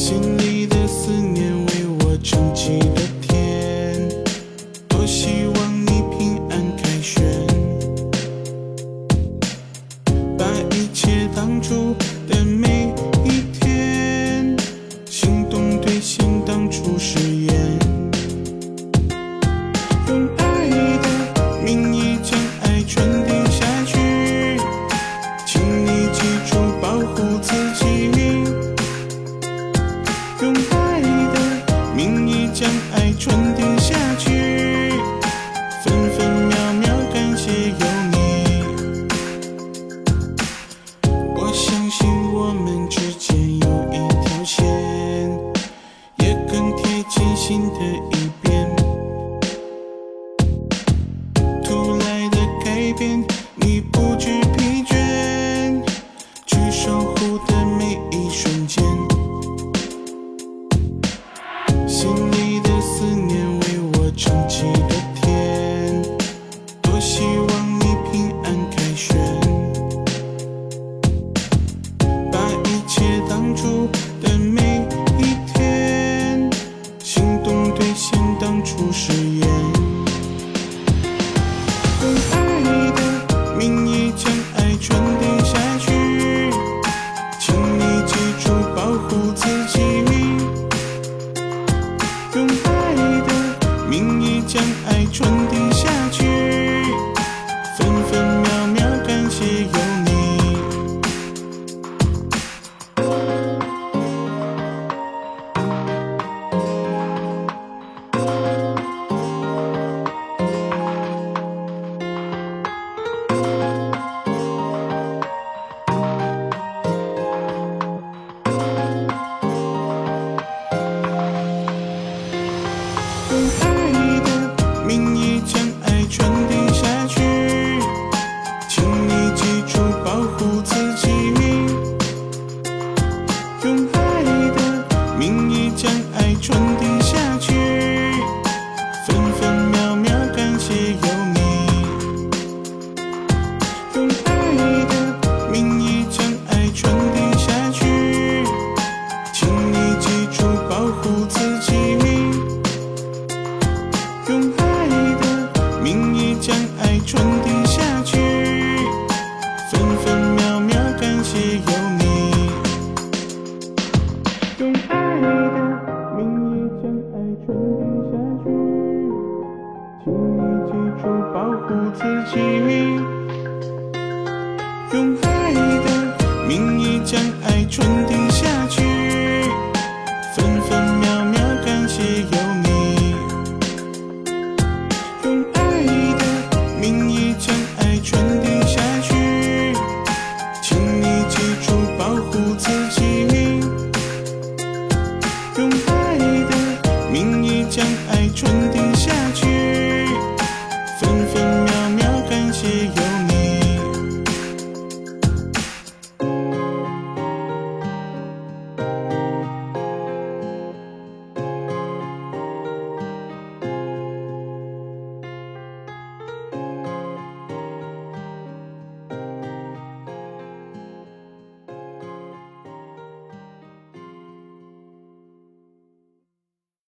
心里的思念为我撑起了天多希望你平安凯旋把一切当初一遍。突来的改变。Welcome. 名义将爱传递下去，分分秒秒感谢有你。用爱的名义将爱传递下去，请你记住保护自己。用爱的名义将爱传递下去，分分秒。保护自己用爱的名义将爱传递下去。分分秒秒感谢有你用爱的名义 te